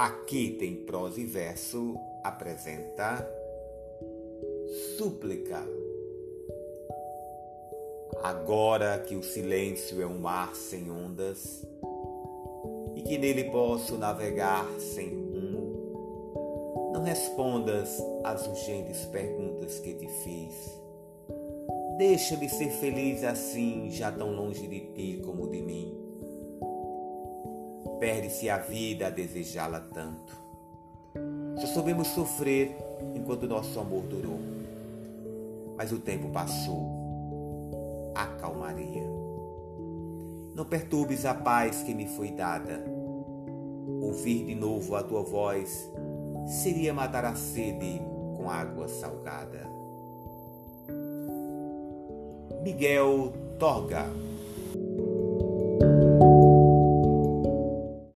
Aqui tem prosa e verso apresenta súplica. Agora que o silêncio é um mar sem ondas e que nele posso navegar sem rumo, não respondas às urgentes perguntas que te fiz. Deixa-me ser feliz assim, já tão longe de ti como de. Perde-se a vida a desejá-la tanto. Só soubemos sofrer enquanto nosso amor durou. Mas o tempo passou acalmaria. Não perturbes a paz que me foi dada. Ouvir de novo a tua voz seria matar a sede com água salgada. Miguel Torga